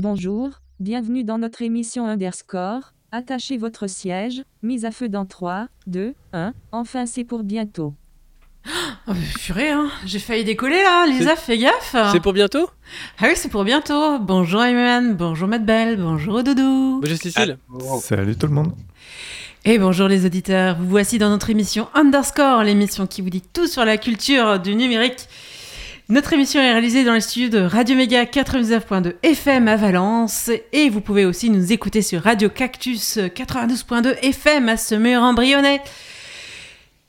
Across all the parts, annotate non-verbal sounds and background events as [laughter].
Bonjour, bienvenue dans notre émission Underscore. Attachez votre siège, mise à feu dans 3, 2, 1. Enfin, c'est pour bientôt. Oh, purée, hein. j'ai failli décoller là, Lisa, fais gaffe. C'est pour bientôt? Ah oui, c'est pour bientôt. Bonjour Ayman, bonjour Matt Bell, bonjour Doudou. Bonjour Cécile. Salut tout le monde. Et bonjour les auditeurs, vous voici dans notre émission Underscore, l'émission qui vous dit tout sur la culture du numérique. Notre émission est réalisée dans les studios de Radio Méga 99.2 FM à Valence et vous pouvez aussi nous écouter sur Radio Cactus 92.2 FM à Semur-en-Brionnais.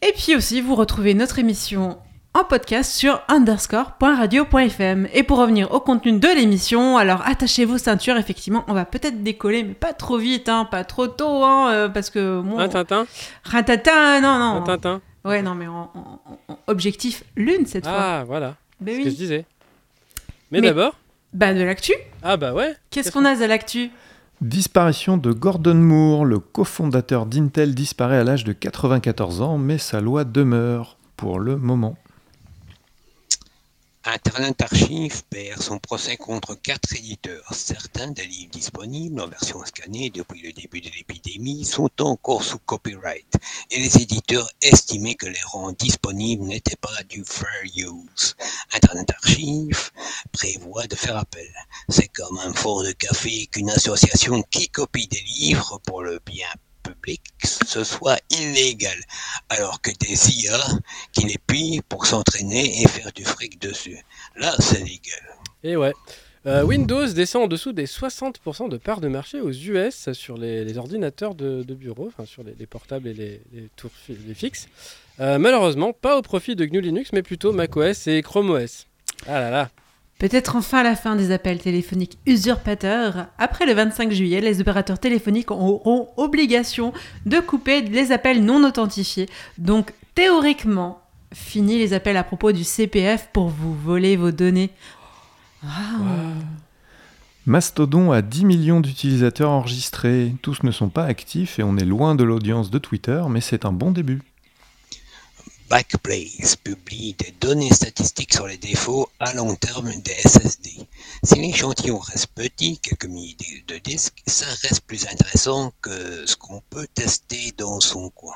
Et puis aussi, vous retrouvez notre émission en podcast sur underscore.radio.fm. Et pour revenir au contenu de l'émission, alors attachez vos ceintures, effectivement, on va peut-être décoller, mais pas trop vite, hein, pas trop tôt, hein, euh, parce que... Bon, Un Tintin Ratata, non, non. Un Tintin Ouais, non, mais en, en- en- objectif lune cette fois. Ah, voilà. Ben C'est ce que je disais. Mais, Mais- d'abord Bah, de l'actu. Ah bah ouais. Qu'est-ce qu'on a de l'actu Disparition de Gordon Moore, le cofondateur d'Intel disparaît à l'âge de 94 ans, mais sa loi demeure pour le moment. Internet Archive perd son procès contre quatre éditeurs. Certains des livres disponibles en version scannée depuis le début de l'épidémie sont encore sous copyright et les éditeurs estimaient que les rangs disponibles n'étaient pas du fair use. Internet Archive prévoit de faire appel. C'est comme un fort de café qu'une association qui copie des livres pour le bien public ce soit illégal, alors que des IA qui les pillent pour s'entraîner et faire du fric dessus. Là, c'est légal. Et ouais. Euh, Windows descend en dessous des 60% de part de marché aux US sur les, ordinateurs de, bureau, enfin sur les, les portables et les, tours les fixes. Euh, malheureusement, pas au profit de GNU Linux, mais plutôt macOS et Chrome OS. Ah là là. Peut-être enfin la fin des appels téléphoniques usurpateurs. Après le 25 juillet, les opérateurs téléphoniques auront obligation de couper les appels non authentifiés. Donc théoriquement, fini les appels à propos du CPF pour vous voler vos données. Mastodon a 10 millions d'utilisateurs enregistrés. Tous ne sont pas actifs et on est loin de l'audience de Twitter, mais c'est un bon début. Backblaze publie des données statistiques sur les défauts à long terme des SSD. Si l'échantillon reste petit, quelques milliers de disques, ça reste plus intéressant que ce qu'on peut tester dans son coin.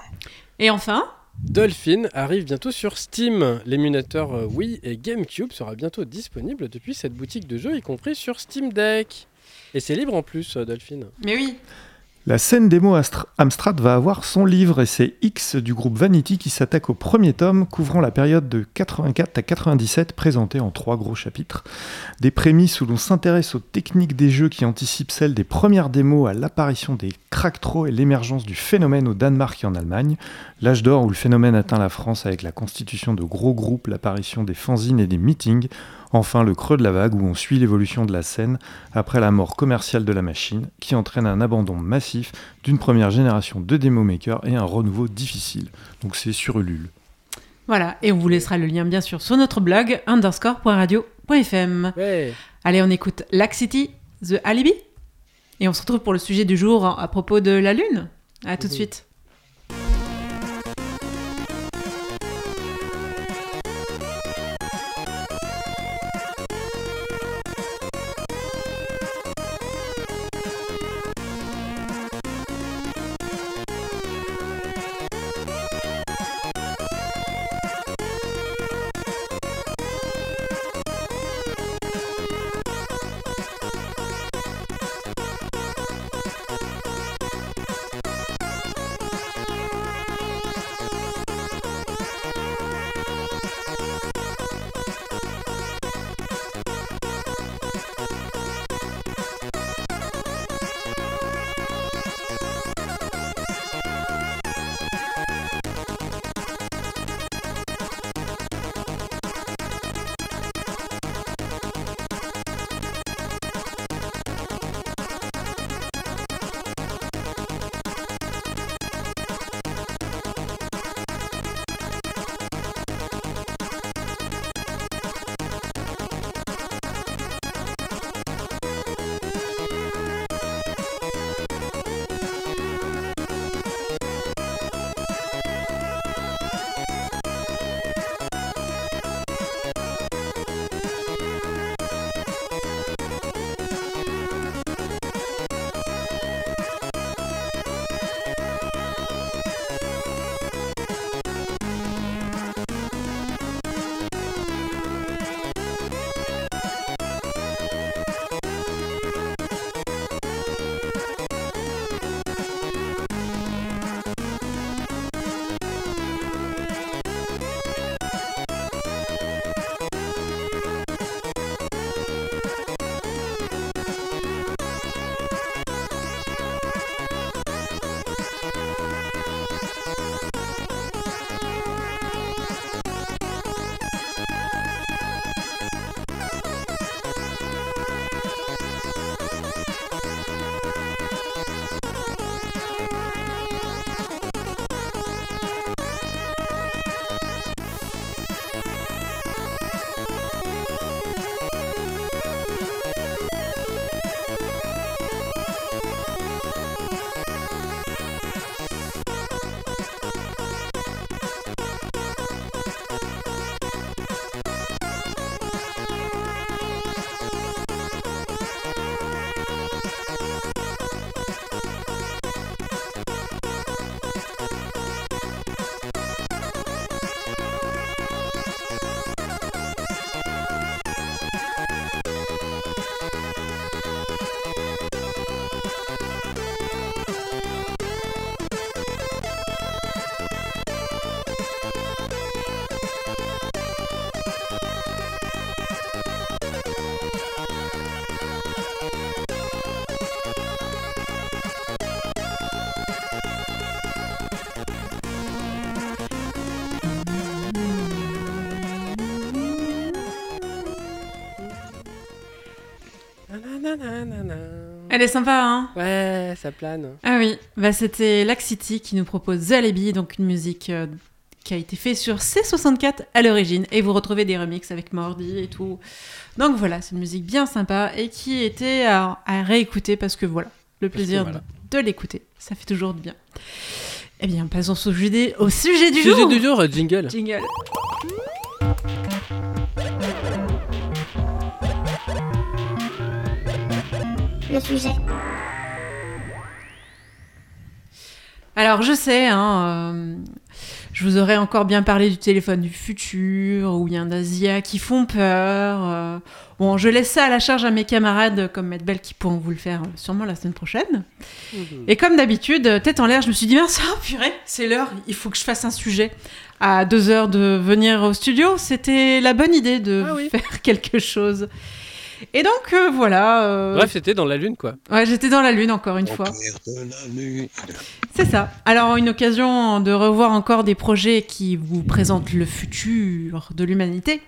Et enfin, Dolphin arrive bientôt sur Steam. L'émulateur euh, Wii et GameCube sera bientôt disponible depuis cette boutique de jeux, y compris sur Steam Deck. Et c'est libre en plus, euh, Dolphin. mais oui, La scène démo Amstrad va avoir son livre et c'est X du groupe Vanity qui s'attaque au premier tome couvrant la période de 84 à 97 présenté en trois gros chapitres. Des prémices où l'on s'intéresse aux techniques des jeux qui anticipent celles des premières démos à l'apparition des cracktros et l'émergence du phénomène au Danemark et en Allemagne, l'âge d'or où le phénomène atteint la France avec la constitution de gros groupes, l'apparition des fanzines et des meetings, enfin le creux de la vague où on suit l'évolution de la scène après la mort commerciale de la machine, qui entraîne un abandon massif d'une première génération de démo makers et un renouveau difficile. Donc c'est sur Ulule. voilà. Et on vous laissera le lien bien sûr sur notre blog underscore.radio.fm. Ouais. Allez, on écoute Laxity, The Alibi. Et on se retrouve pour le sujet du jour à propos de la Lune. À tout de suite. Elle est sympa, hein Ouais, ça plane. Ah oui, bah, c'était Laxity qui nous propose The Alibi, donc une musique euh, qui a été faite sur C64 à l'origine. Et vous retrouvez des remixes avec Mordi et tout. Donc voilà, c'est une musique bien sympa et qui était à, à réécouter parce que voilà, le Parce plaisir voilà. de, de l'écouter. Ça fait toujours du bien. Eh bien, passons au sujet, au sujet du Sujet jour. du jour, jingle. Jingle. Le sujet. Alors je sais, hein, euh, je vous aurais encore bien parlé du téléphone du futur, où il y a un Asia qui font peur. euh. Bon, je laisse ça à la charge à mes camarades comme Maître Belle qui pourront vous le faire euh, sûrement la semaine prochaine. Et comme d'habitude, tête en l'air, je me suis dit, mince, [laughs] oh, purée, c'est l'heure, il faut que je fasse un sujet. À deux heures de venir au studio, c'était la bonne idée de Ah oui. faire [laughs] quelque chose. Et donc euh, voilà. euh, Bref, c'était dans la lune, quoi. ouais, j'étais dans la lune encore une fois. C'est ça. Alors, une occasion de revoir encore des projets qui vous présentent le futur de l'humanité.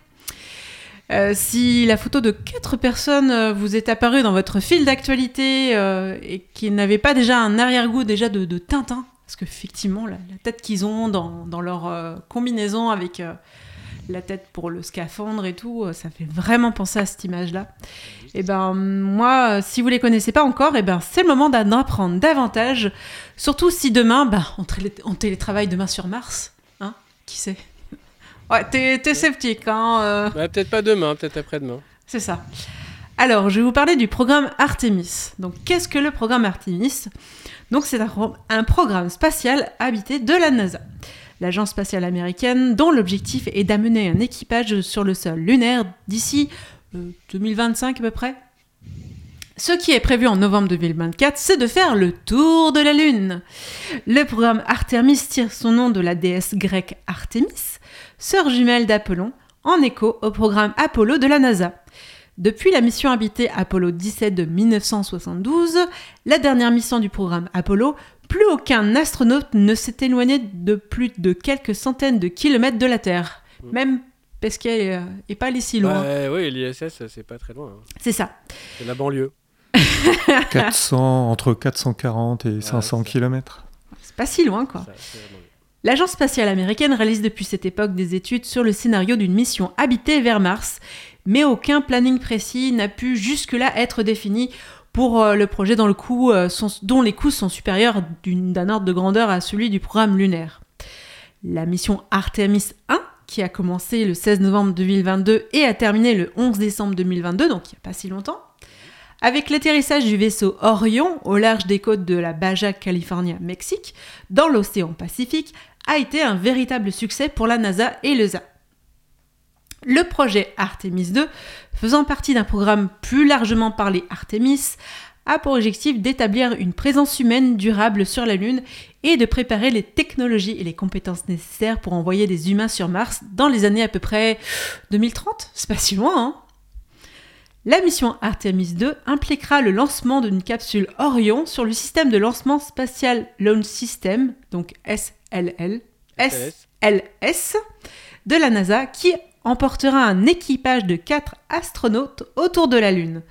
Euh, si la photo de quatre personnes vous est apparue dans votre fil d'actualité euh, et qui n'avait pas déjà un arrière-goût déjà de, de Tintin, parce qu'effectivement, la, la tête qu'ils ont dans, dans leur euh, combinaison avec euh, la tête pour le scaphandre et tout, euh, ça fait vraiment penser à cette image-là. Et ben moi, euh, si vous les connaissez pas encore, et ben c'est le moment d'en apprendre davantage. Surtout si demain, ben, on, télé- on télétravaille demain sur Mars, hein Qui sait [laughs] Ouais, t'es sceptique, hein euh, Ouais, peut-être pas demain, peut-être après-demain. C'est ça. Alors, je vais vous parler du programme Artemis. Donc, qu'est-ce que le programme Artemis? Donc, c'est un programme spatial habité de la NASA, l'agence spatiale américaine, dont l'objectif est d'amener un équipage sur le sol lunaire d'ici euh, 2025 à peu près. Ce qui est prévu en novembre 2024, c'est de faire le tour de la Lune. Le programme Artemis tire son nom de la déesse grecque Artemis, sœur jumelle d'Apollon, en écho au programme Apollo de la NASA. Depuis la mission habitée Apollo 17 de 1972, la dernière mission du programme Apollo, plus aucun astronaute ne s'est éloigné de plus de quelques centaines de kilomètres de la Terre. Même parce qu'elle n'est pas allée si loin. Ouais, oui, l'ISS, c'est pas très loin. hein. C'est ça. C'est la banlieue. [laughs] [laughs] 400, entre 440 et 500 ça. km. C'est pas si loin, quoi. L'agence spatiale américaine réalise depuis cette époque des études sur le scénario d'une mission habitée vers Mars, mais aucun planning précis n'a pu jusque-là être défini pour euh, le projet le euh, dont les coûts sont supérieurs d'un ordre de grandeur à celui du programme lunaire. La mission Artemis 1, qui a commencé le 16 novembre 2022 et a terminé le 11 décembre 2022, donc il n'y a pas si longtemps, avec l'atterrissage du vaisseau Orion au large des côtes de la Baja California, Mexique, dans l'océan Pacifique, a été un véritable succès pour la NASA et l'ESA. Le projet Artemis 2, faisant partie d'un programme plus largement parlé Artemis, a pour objectif d'établir une présence humaine durable sur la Lune et de préparer les technologies et les compétences nécessaires pour envoyer des humains sur Mars dans les années à peu près 2030. [laughs] C'est pas si loin, hein La mission Artemis 2 impliquera le lancement d'une capsule Orion sur le système de lancement spatial Launch System, donc SLL, SLS. De la NASA, qui emportera un équipage de 4 astronautes autour de la Lune.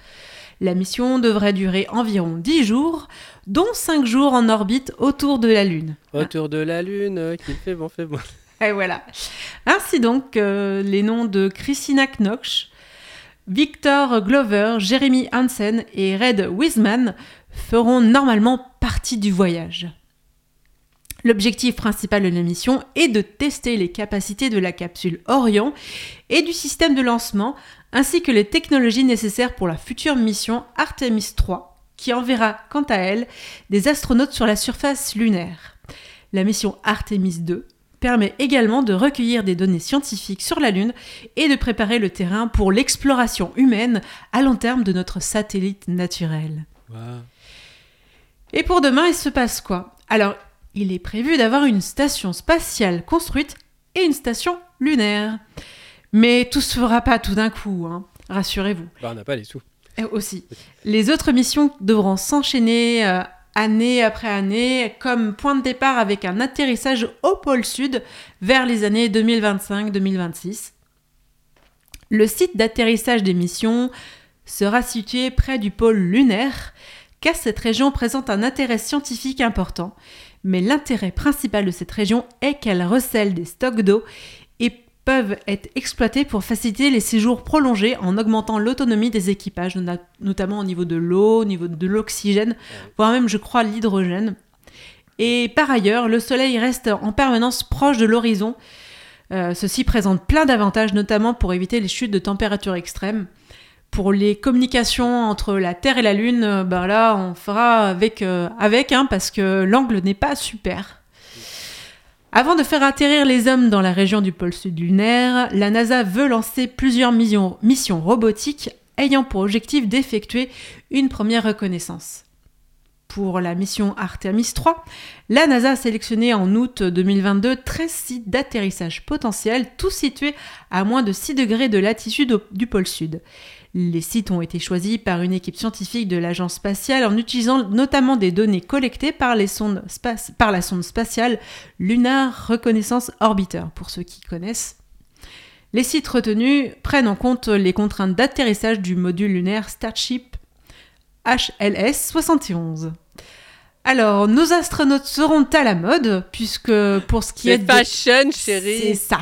La mission devrait durer environ 10 jours, dont 5 jours en orbite autour de la Lune. Autour de la lune, euh, qu'il fait bon, fait bon. [laughs] Et voilà. Ainsi donc, euh, les noms de Christina Knox, Victor Glover, Jeremy Hansen et Red Wiseman feront normalement partie du voyage. L'objectif principal de la mission est de tester les capacités de la capsule Orion et du système de lancement, ainsi que les technologies nécessaires pour la future mission Artemis 3, qui enverra quant à elle des astronautes sur la surface lunaire. La mission Artemis 2 permet également de recueillir des données scientifiques sur la Lune et de préparer le terrain pour l'exploration humaine à long terme de notre satellite naturel. Et pour demain, il se passe quoi? Alors, il est prévu d'avoir une station spatiale construite et une station lunaire. Mais tout se fera pas tout d'un coup, hein. rassurez-vous. Bah, on n'a pas les sous. Et aussi, les autres missions devront s'enchaîner euh, année après année, comme point de départ avec un atterrissage au pôle sud vers les années 2025-2026. Le site d'atterrissage des missions sera situé près du pôle lunaire, car cette région présente un intérêt scientifique important. Mais l'intérêt principal de cette région est qu'elle recèle des stocks d'eau et peuvent être exploités pour faciliter les séjours prolongés en augmentant l'autonomie des équipages, nota- notamment au niveau de l'eau, au niveau de l'oxygène, voire même, je crois, l'hydrogène. Et par ailleurs, le Soleil reste en permanence proche de l'horizon. Euh, ceci présente plein d'avantages, notamment pour éviter les chutes de température extrêmes. Pour les communications entre la Terre et la Lune, euh, ben là, on fera avec, euh, avec hein, parce que l'angle n'est pas super. Avant de faire atterrir les hommes dans la région du pôle sud lunaire, la NASA veut lancer plusieurs missions, robotiques ayant pour objectif d'effectuer une première reconnaissance. Pour la mission Artemis 3, la NASA a sélectionné en août 2022 13 sites d'atterrissage potentiels, tous situés à moins de 6 degrés de latitude du pôle sud. Les sites ont été choisis par une équipe scientifique de l'agence spatiale en utilisant notamment des données collectées par, les sondes space- par la sonde spatiale Lunar Reconnaissance Orbiter, pour ceux qui connaissent. Les sites retenus prennent en compte les contraintes d'atterrissage du module lunaire Starship HLS 71. Alors, nos astronautes seront à la mode, puisque pour ce qui est C'est de... fashion, C'est chérie. ça.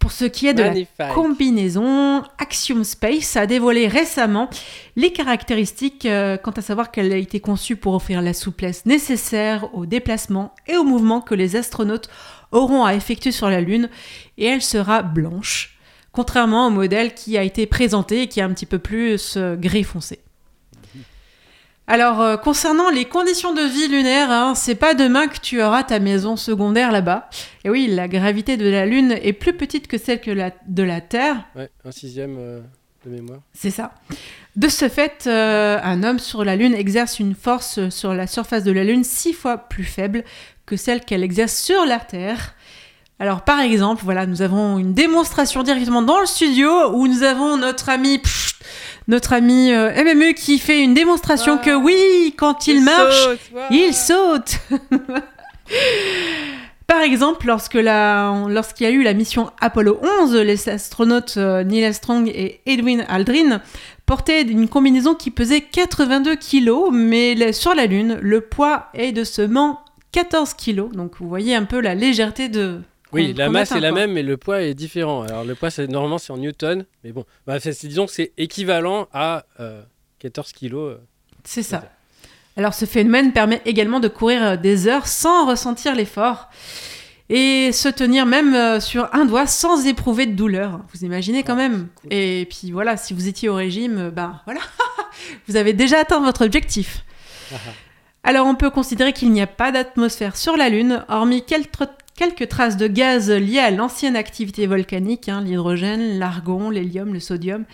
Pour ce qui est de la combinaison, Axiom Space a dévoilé récemment les caractéristiques euh, quant à savoir qu'elle a été conçue pour offrir la souplesse nécessaire aux déplacements et aux mouvements que les astronautes auront à effectuer sur la Lune, et elle sera blanche, contrairement au modèle qui a été présenté et qui est un petit peu plus euh, gris foncé. Alors, euh, concernant les conditions de vie lunaire, hein, c'est pas demain que tu auras ta maison secondaire là-bas. Et oui, la gravité de la Lune est plus petite que celle que la- de la Terre, Ouais, un sixième euh, de mémoire. c'est ça. De ce fait, euh, un homme sur la Lune exerce une force sur la surface de la Lune six fois plus faible que celle qu'elle exerce sur la Terre. Alors, par exemple, voilà, nous avons une démonstration directement dans le studio où nous avons notre ami, notre ami euh, MMU qui fait une démonstration que oui, quand il marche, saute, il saute. [laughs] Par exemple, lorsque la- lorsqu'il y a eu la mission Apollo 11, les astronautes euh, Neil Armstrong et Edwin Aldrin portaient une combinaison qui pesait 82 kg, mais sur la Lune, le poids est de seulement 14 kg. Donc vous voyez un peu la légèreté de... Oui, la masse est la quoi. même, mais le poids est différent. Alors le poids, c'est normalement c'est en newton, mais bon, bah, c'est- disons que c'est équivalent à euh, 14 kilos. euh. C'est ça. Alors ce phénomène permet également de courir euh, des heures sans ressentir l'effort et se tenir même euh, sur un doigt sans éprouver de douleur. Vous imaginez quand Ah, même. cool. Et puis voilà, si vous étiez au régime, euh, ben voilà, [laughs] vous avez déjà atteint votre objectif. Alors on peut considérer qu'il n'y a pas d'atmosphère sur la Lune, hormis quelques, quelques traces de gaz liées à l'ancienne activité volcanique, hein, l'hydrogène, l'argon, l'hélium, le sodium.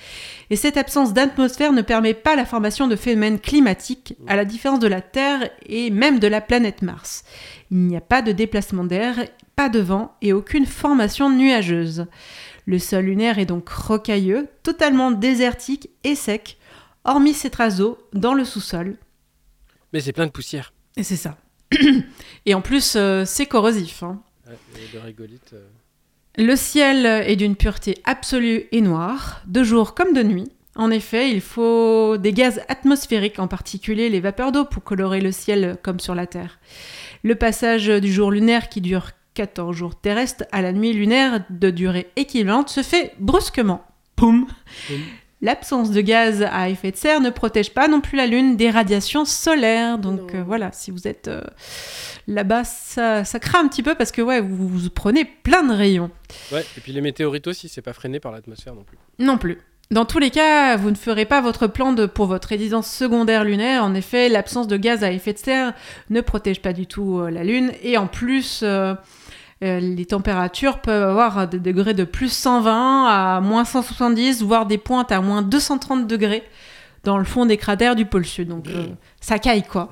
Et cette absence d'atmosphère ne permet pas la formation de phénomènes climatiques, à la différence de la Terre et même de la planète Mars. Il n'y a pas de déplacement d'air, pas de vent et aucune formation nuageuse. Le sol lunaire est donc rocailleux, totalement désertique et sec, hormis ces traces d'eau dans le sous-sol. Mais c'est plein de poussière. Et c'est ça. [clears throat] et en plus, euh, c'est corrosif. hein. De euh. Le ciel est d'une pureté absolue et noire, de jour comme de nuit. En effet, il faut des gaz atmosphériques, en particulier les vapeurs d'eau, pour colorer le ciel comme sur la Terre. Le passage du jour lunaire qui dure 14 jours terrestres à la nuit lunaire de durée équivalente se fait brusquement. Poum Poum. L'absence de gaz à effet de serre ne protège pas non plus la Lune des radiations solaires. Donc euh, voilà, si vous êtes euh, là-bas, ça, ça craint un petit peu parce que ouais, vous, vous prenez plein de rayons. Ouais, et puis les météorites aussi, c'est pas freiné par l'atmosphère non plus. Non plus. Dans tous les cas, vous ne ferez pas votre plan de, pour votre résidence secondaire lunaire. En effet, l'absence de gaz à effet de serre ne protège pas du tout euh, la Lune. Et en plus, les températures peuvent avoir des degrés de plus 120 à moins 170, voire des pointes à moins 230 degrés dans le fond des cratères du pôle sud. Donc euh, ça caille quoi.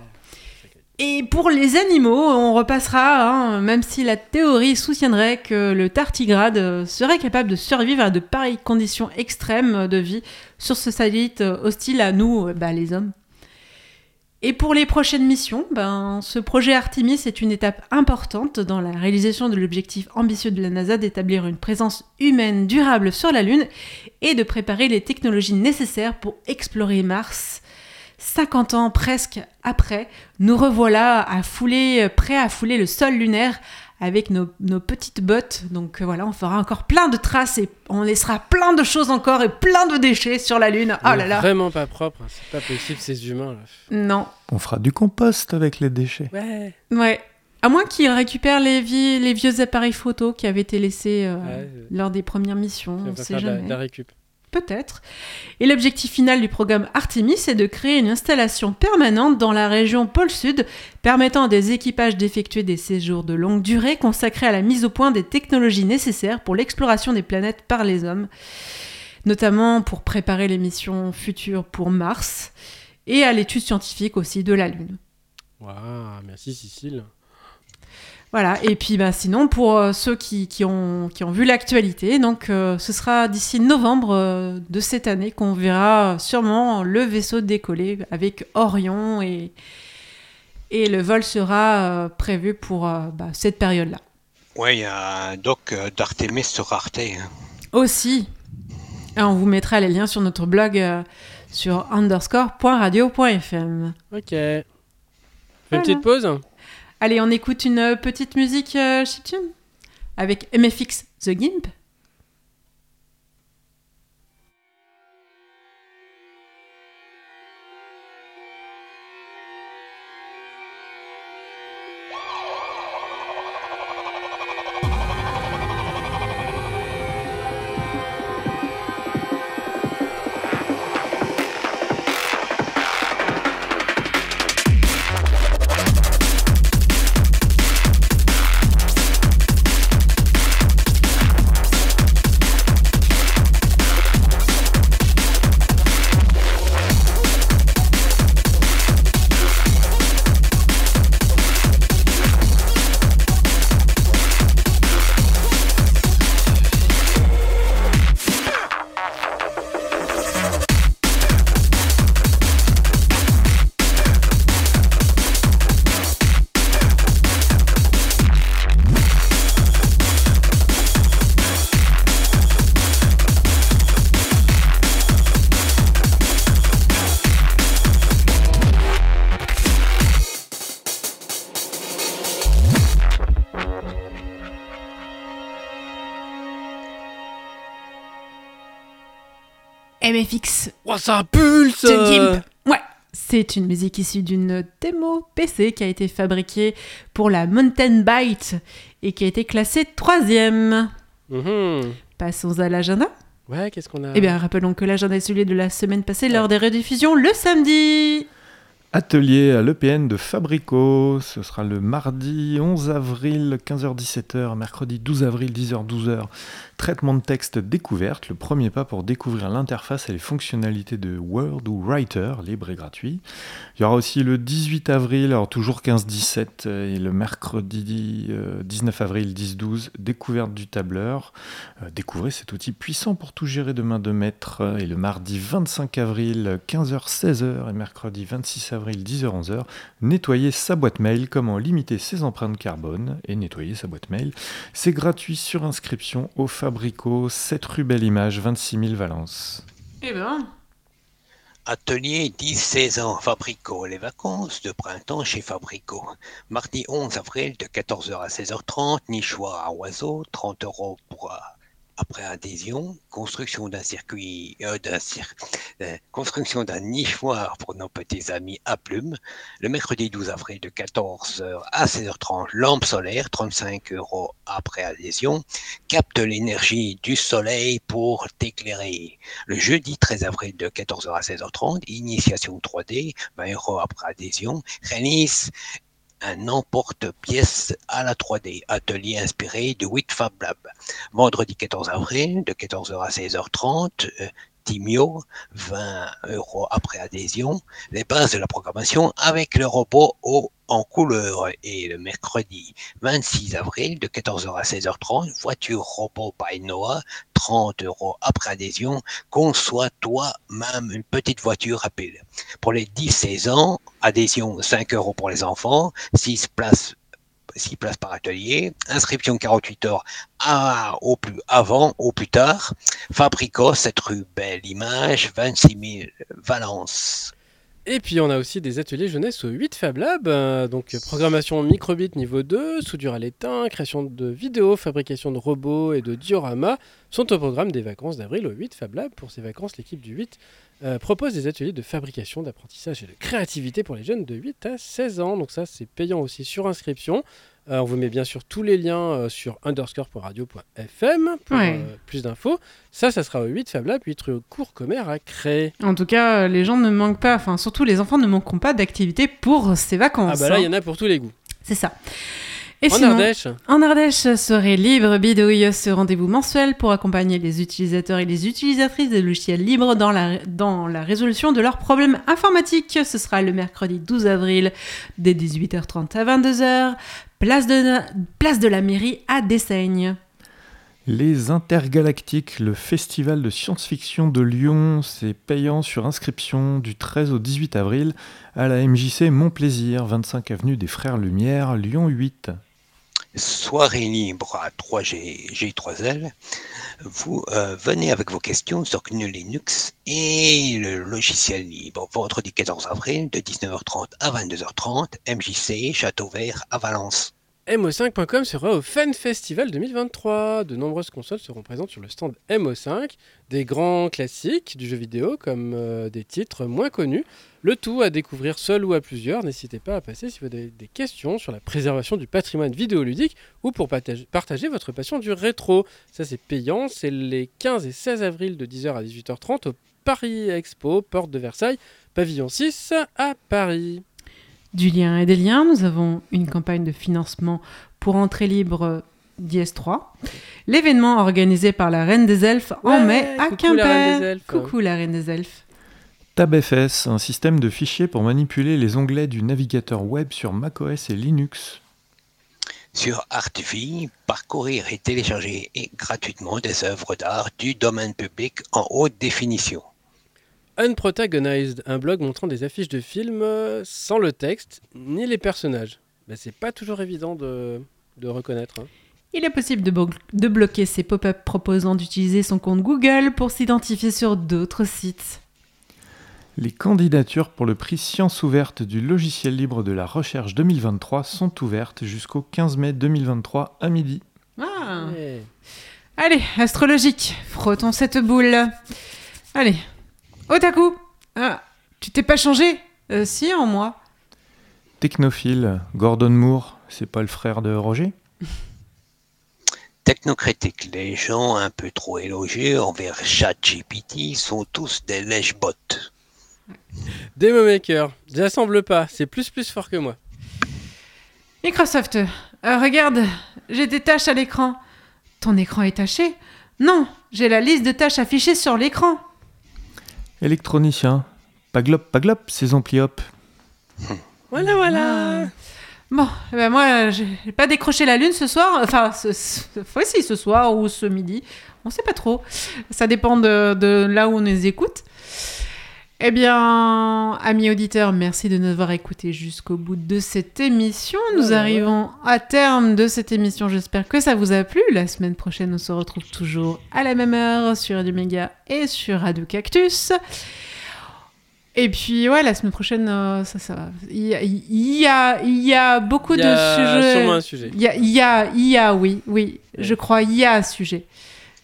Et pour les animaux, on repassera, hein, même si la théorie soutiendrait que le tardigrade euh, serait capable de survivre à de pareilles conditions extrêmes de vie sur ce satellite euh, hostile à nous, euh, bah, les hommes. Et pour les prochaines missions, ben, ce projet Artemis est une étape importante dans la réalisation de l'objectif ambitieux de la NASA d'établir une présence humaine durable sur la Lune et de préparer les technologies nécessaires pour explorer Mars. 50 ans presque après, nous revoilà à fouler, prêts à fouler le sol lunaire avec nos, nos petites bottes. Donc euh, voilà, on fera encore plein de traces et on laissera plein de choses encore et plein de déchets sur la Lune. Oh On là là. Vraiment pas propre, hein. c'est pas possible ces humains là. Non. On fera du compost avec les déchets. Ouais. Ouais. À moins qu'ils récupèrent les, vie- les vieux appareils photo qui avaient été laissés euh, Ouais, lors des premières missions. on sait la, jamais. de la récup. Peut-être. Et l'objectif final du programme Artemis est de créer une installation permanente dans la région pôle Sud, permettant à des équipages d'effectuer des séjours de longue durée consacrés à la mise au point des technologies nécessaires pour l'exploration des planètes par les hommes, notamment pour préparer les missions futures pour Mars et à l'étude scientifique aussi de la Lune. Waouh, merci Cécile. Voilà, et puis bah, sinon, pour euh, ceux qui, qui ont, qui ont vu l'actualité, donc euh, ce sera d'ici novembre euh, de cette année qu'on verra sûrement le vaisseau décoller avec Orion et, et le vol sera euh, prévu pour euh, bah, cette période-là. Ouais, il y a un doc euh, d'Artemis sur Arte. hein. Aussi, et on vous mettra les liens sur notre blog euh, sur underscore.radio.fm. Ok. Voilà. une petite pause Allez, on écoute une petite musique euh, chiptune avec MFX The Gimp. MFX Oh, ça pulse. Ouais, c'est une musique issue d'une démo PC qui a été fabriquée pour la Mountain Byte et qui a été classée troisième. Mhm. Passons à l'agenda. Ouais, qu'est-ce qu'on a? Eh bien, rappelons que l'agenda est celui de la semaine passée lors des rediffusions le samedi. Atelier à l'EPN de Fabrico, ce sera le mardi 11 avril 15h-17h, mercredi 12 avril 10h-12h. Traitement de texte découverte, le premier pas pour découvrir l'interface et les fonctionnalités de Word ou Writer, libre et gratuit. Il y aura aussi le 18 avril, alors toujours 15-17, euh, et le mercredi euh, 19 avril 10-12, découverte du tableur. Euh, découvrez cet outil puissant pour tout gérer de main de maître. euh, Et le mardi 25 avril 15h-16h et mercredi 26 avril 10h-11h, nettoyer sa boîte mail, comment limiter ses empreintes carbone et nettoyer sa boîte mail. C'est gratuit sur inscription au Fabrico, 7 rue Belle Image, 26 000 Valence. Eh ben, Atelier 10-16 ans, Fabrico, les vacances de printemps chez Fabrico. Mardi 11 avril de 14h à 16h30, nichoir à oiseaux, 30 euros pour euh, après adhésion, construction d'un circuit, euh, euh, construction d'un nichoir pour nos petits amis à plumes. Le mercredi 12 avril de 14h à 16h30, lampe solaire, 35 euros après adhésion, capte l'énergie du soleil pour t'éclairer. Le jeudi 13 avril de 14h à 16h30, initiation 3D, 20 euros après adhésion, réalise un emporte-pièce à la 3D, atelier inspiré de Whitfab Lab. Vendredi 14 avril, de 14h à 16h30, euh, Timio, 20 euros après adhésion, les bases de la programmation avec le robot au, en couleur. Et le mercredi 26 avril, de 14h à 16h30, voiture robot by Noah, 30 euros après adhésion, conçois toi-même une petite voiture rapide. Pour les 10-16 ans, adhésion 5 euros pour les enfants, 6 places 6 places par atelier, inscription 48 heures à, au plus avant, au plus tard, Fabrico, cette rue Belle Image, 26 000 Valence. Et puis on a aussi des ateliers jeunesse au 8 Fab Lab, euh, donc programmation microbit niveau 2, soudure à l'étain, création de vidéos, fabrication de robots et de dioramas sont au programme des vacances d'avril au 8 Fab Lab. Pour ces vacances, l'équipe du 8 euh, propose des ateliers de fabrication, d'apprentissage et de créativité pour les jeunes de 8 à 16 ans. Donc ça c'est payant aussi sur inscription. Euh, on vous met bien sûr tous les liens euh, sur underscore.radio.fm pour Ouais. euh, plus d'infos. Ça, ça sera au 8 Fab Lab, 8 rue Cours Commerce à Cré. En tout cas, euh, les gens ne manquent pas, enfin surtout les enfants ne manqueront pas d'activités pour ces vacances. Ah bah là, hein. il y en a pour tous les goûts. C'est ça. Et en sinon, Ardèche, En Ardèche serait Libre Bidouille, ce rendez-vous mensuel pour accompagner les utilisateurs et les utilisatrices des logiciels libres dans la, dans la résolution de leurs problèmes informatiques. Ce sera le mercredi 12 avril dès 18h30 à 22h, place de, place de la mairie à Dessaigne. Les Intergalactiques, le festival de science-fiction de Lyon, c'est payant sur inscription du 13 au 18 avril à la MJC Montplaisir, 25 avenue des Frères Lumière, Lyon 8. Soirée libre à 3G, G3L. Vous euh, venez avec vos questions sur GNU Linux et le logiciel libre. Vendredi 14 avril de 19h30 à 22h30, MJC Château Vert à Valence. MO5.com sera au Fan Festival 2023. De nombreuses consoles seront présentes sur le stand MO5. Des grands classiques du jeu vidéo comme euh, des titres moins connus. Le tout à découvrir seul ou à plusieurs. N'hésitez pas à passer si vous avez des questions sur la préservation du patrimoine vidéoludique ou pour partage- partager votre passion du rétro. Ça c'est payant. C'est les 15 et 16 avril de 10h à 18h30 au Paris Expo, porte de Versailles, pavillon 6 à Paris. Du lien et des liens, nous avons une campagne de financement pour entrée libre d'IS3. L'événement organisé par la Reine des Elfes en mai à coucou Quimper. Elfes. Coucou la Reine des Elfes. TabFS, un système de fichiers pour manipuler les onglets du navigateur web sur macOS et Linux. Sur ArtVie, parcourir et télécharger et gratuitement des œuvres d'art du domaine public en haute définition. Unprotagonized, un blog montrant des affiches de films euh, sans le texte ni les personnages. Ben, c'est pas toujours évident de, de reconnaître. hein. Il est possible de, de bloquer ces pop-up proposant d'utiliser son compte Google pour s'identifier sur d'autres sites. Les candidatures pour le prix Science ouverte du logiciel libre de la recherche 2023 sont ouvertes jusqu'au 15 mai 2023 à midi. Ah. Ouais. Allez, astrologique, frottons cette boule. Allez, Otaku, ah, tu t'es pas changé Euh, Si, en moi. Technophile, Gordon Moore, c'est pas le frère de Roger? Technocritique, les gens un peu trop élogieux envers ChatGPT sont tous des lèche-bots. Demo Maker, j'assemble pas, c'est plus plus fort que moi. Microsoft, euh, regarde, j'ai des tâches à l'écran. Ton écran est taché? Non, j'ai la liste de tâches affichée sur l'écran. Électronicien, Paglop, Paglop, c'est Ampliop. Voilà, voilà. Ah. Bon, eh ben moi, j'ai pas décroché la lune ce soir. Enfin, ce, ce, fois ci, ce soir ou ce midi. On sait pas trop. Ça dépend de, de là où on les écoute. Eh bien, amis auditeurs, merci de nous avoir écoutés jusqu'au bout de cette émission. Nous Ouais, ouais. arrivons à terme de cette émission. J'espère que ça vous a plu. La semaine prochaine, on se retrouve toujours à la même heure sur Radio Méga et sur Radio Cactus. Et puis, ouais, la semaine prochaine, euh, ça, ça va. Il y a, il y a, il y a beaucoup Il y de sujets. sûrement un sujet. Il y a, il y a, il y a, oui, oui. Ouais. Je crois, il y a un sujet.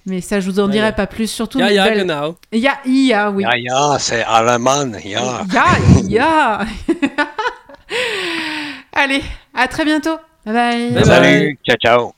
Mais ça, je vous en dirai pas plus. Surtout, Ya, mes ya, belles- genau. il y a, il y a, oui. Ya, ya, c'est allemand, ya. Il y a, il y a. Allez, à très bientôt. Bye bye. Bye bye. Salut, ciao, ciao.